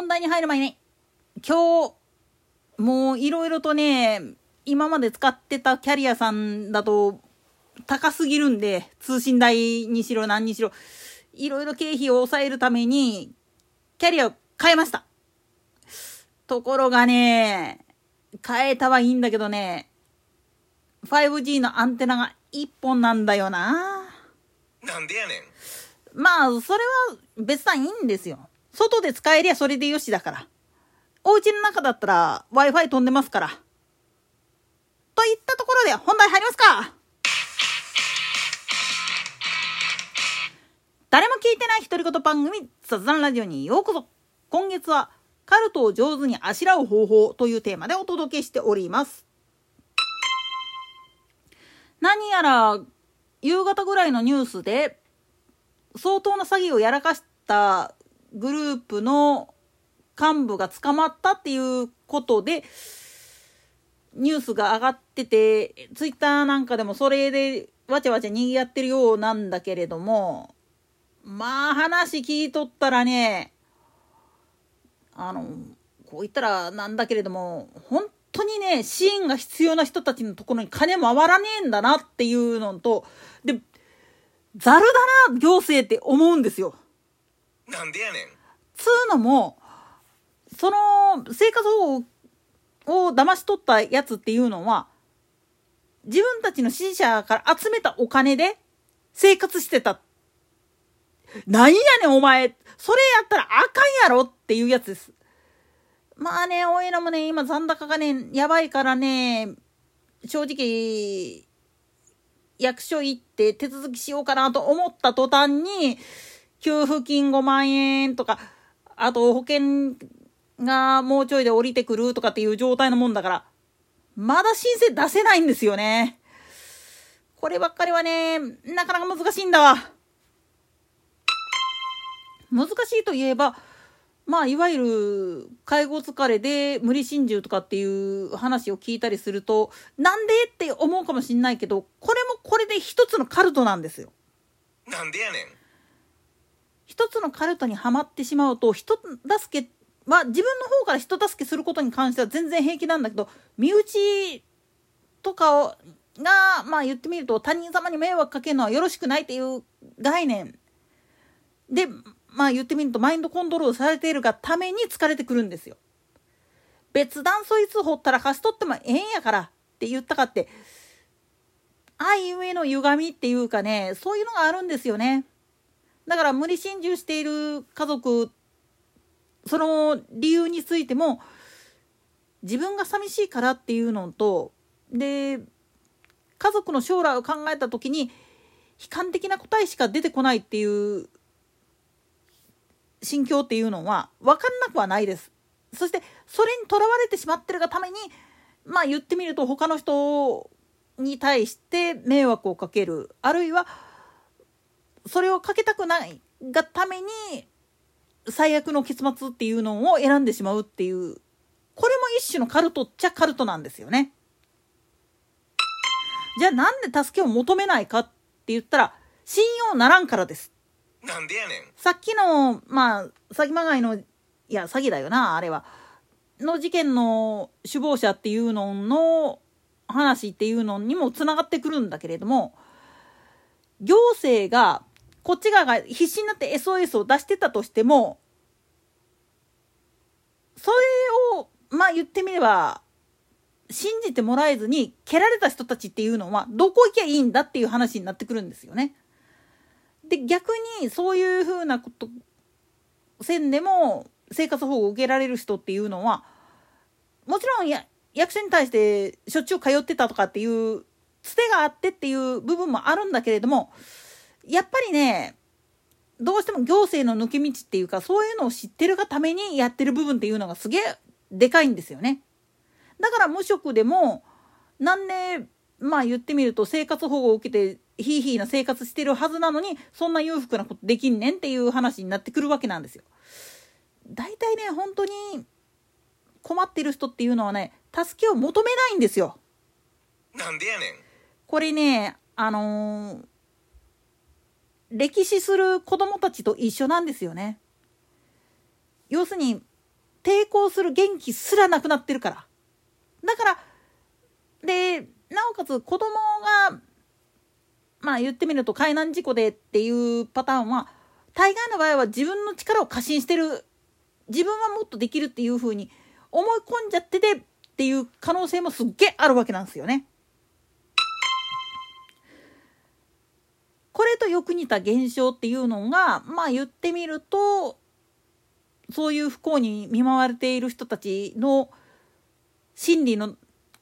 本題に入る前に、今日、もういろいろとね、今まで使ってたキャリアさんだと高すぎるんで、通信代にしろ何にしろ、いろいろ経費を抑えるために、キャリアを変えました。ところがね、変えたはいいんだけどね、5G のアンテナが1本なんだよな。なんでやねん。まあ、それは別段いいんですよ。外で使えりゃそれでよしだから。お家の中だったら Wi-Fi 飛んでますから。といったところで本題入りますか誰も聞いてない独り言番組雑談ラジオにようこそ今月はカルトを上手にあしらう方法というテーマでお届けしております何やら夕方ぐらいのニュースで相当な詐欺をやらかしたグループの幹部が捕まったっていうことでニュースが上がっててツイッターなんかでもそれでわちゃわちゃ賑わってるようなんだけれどもまあ話聞いとったらねあのこう言ったらなんだけれども本当にね支援が必要な人たちのところに金回らねえんだなっていうのとでざるだな行政って思うんですよ。なんでやねん。つうのもその生活保護を騙し取ったやつっていうのは自分たちの支持者から集めたお金で生活してた。なんやねんお前それやったらあかんやろっていうやつです。まあね、おいらもね、今残高がね、やばいからね、正直、役所行って手続きしようかなと思った途端に、給付金5万円とか、あと保険がもうちょいで降りてくるとかっていう状態のもんだから、まだ申請出せないんですよね。こればっかりはね、なかなか難しいんだわ。難しいといえば、まあ、いわゆる介護疲れで無理心中とかっていう話を聞いたりすると、なんでって思うかもしんないけど、これもこれで一つのカルトなんですよ。なんでやねん。一つのカルトにはまってしまうと、人助けは自分の方から人助けすることに関しては全然平気なんだけど、身内とかを、が、まあ言ってみると他人様に迷惑かけるのはよろしくないっていう概念で、まあ言ってみるとマインドコントロールされているがために疲れてくるんですよ。別段そいつ掘ったら貸し取ってもええんやからって言ったかって、愛ゆえの歪みっていうかね、そういうのがあるんですよね。だから無理心中している家族、その理由についても、自分が寂しいからっていうのと、で、家族の将来を考えた時に、悲観的な答えしか出てこないっていう心境っていうのは分かんなくはないです。そしてそれにとらわれてしまってるがためにまあ言ってみると他の人に対して迷惑をかけるあるいはそれをかけたくないがために最悪の結末っていうのを選んでしまうっていうこれも一種のカルトっちゃカルトなんですよね。じゃあなんで助けを求めないかって言ったら信用ならんからです。なんでやねん。さっきの、まあ、詐欺まがいの、いや、詐欺だよな、あれは。の事件の首謀者っていうのの話っていうのにもつながってくるんだけれども、行政が、こっち側が必死になって SOS を出してたとしても、それを、まあ言ってみれば、信じてもらえずに蹴られた人たちっていうのはどこ行きゃいいんだっていう話になってくるんですよね。で逆にそういうふうなことせんでも生活保護を受けられる人っていうのはもちろんや役所に対してしょっちゅう通ってたとかっていうつてがあってっていう部分もあるんだけれどもやっぱりねどうしても行政の抜け道っていうかそういうのを知ってるがためにやってる部分っていうのがすげえでかいんですよね。だから無職でもなんでまあ言ってみると生活保護を受けてひいひいな生活してるはずなのにそんな裕福なことできんねんっていう話になってくるわけなんですよ。大体ね本当に困ってる人っていうのはね助けを求めないんですよ。なんでやねん。これねあのー、歴史する子供たちと一緒なんですよね。要するに抵抗する元気すらなくなってるからだからでなおかつ子供がまあ言ってみると海難事故でっていうパターンは大概の場合は自分の力を過信してる自分はもっとできるっていうふうに思い込んじゃっててっていう可能性もすっげえあるわけなんですよね。これとよく似た現象っていうのがまあ言ってみるとそういう不幸に見舞われている人たちの心理の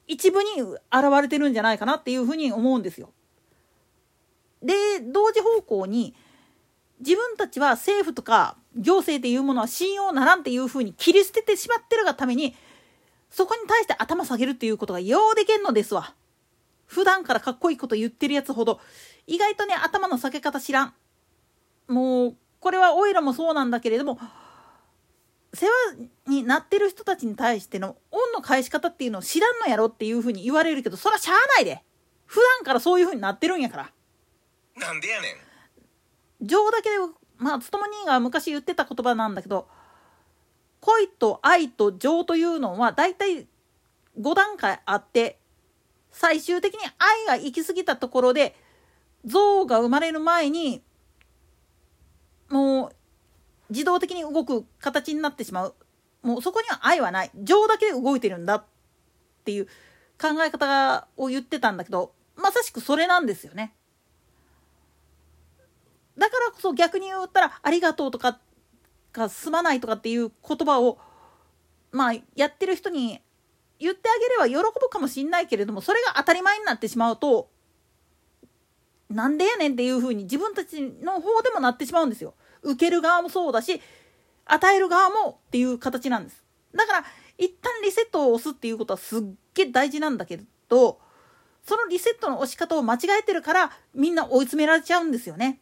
一部に現れてるんじゃないかなっていうふうに思うんですよ。で同時方向に自分たちは政府とか行政っていうものは信用ならんっていうふうに切り捨ててしまってるがためにそこに対して頭下げるっていうことがようでけんのですわ。普段からかっこいいこと言ってるやつほど意外とね頭の下げ方知らん。もうこれはオイラもそうなんだけれども世話になってる人たちに対しての恩の返し方っていうのを知らんのやろっていうふうに言われるけどそらしゃあないで。普段からそういうふうになってるんやから。なんでやねん。情だけでまあつとも兄が昔言ってた言葉なんだけど恋と愛と情というのは大体5段階あって最終的に愛が行き過ぎたところで像が生まれる前にもう自動的に動く形になってしまうもうそこには愛はない情だけで動いてるんだっていう考え方を言ってたんだけどまさしくそれなんですよね。だからこそ逆に言ったら「ありがとう」とかがすまないとかっていう言葉をまあやってる人に言ってあげれば喜ぶかもしんないけれどもそれが当たり前になってしまうとなんでやねんっていうふうに自分たちの方でもなってしまうんですよ。受ける側もそうだし与える側もっていう形なんです。だから一旦リセットを押すっていうことはすっげえ大事なんだけどそのリセットの押し方を間違えてるからみんな追い詰められちゃうんですよね。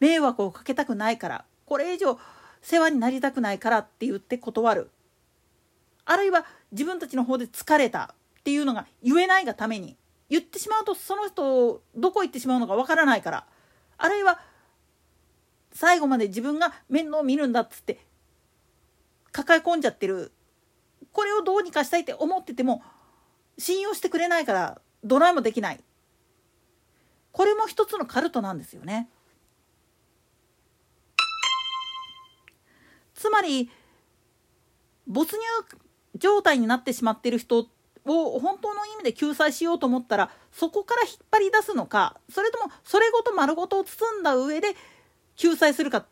迷惑をかけたくないからこれ以上世話になりたくないからって言って断る。あるいは自分たちの方で疲れたっていうのが言えないがために言ってしまうとその人どこ行ってしまうのかわからないからあるいは最後まで自分が面倒を見るんだっつって抱え込んじゃってるこれをどうにかしたいって思ってても信用してくれないからドライもできない。これも一つのカルトなんですよね。つまり没入状態になってしまってる人を本当の意味で救済しようと思ったらそこから引っ張り出すのかそれともそれごと丸ごと包んだ上で救済するか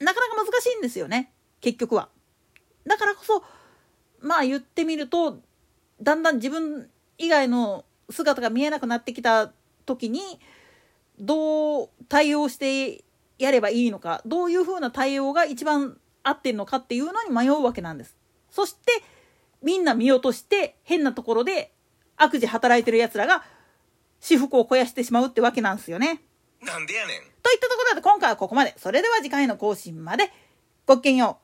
なかなか難しいんですよね結局は。だからこそまあ言ってみるとだんだん自分以外の姿が見えなくなってきた時にどう対応してやればいいのかどういうふうな対応が一番合ってるのかっていうのに迷うわけなんです。そしてみんな見落として変なところで悪事働いてるやつらが私服を肥やしてしまうってわけなんですよね。なんでやねんといったところで今回はここまで。それでは次回の更新まで。ごきげんよう。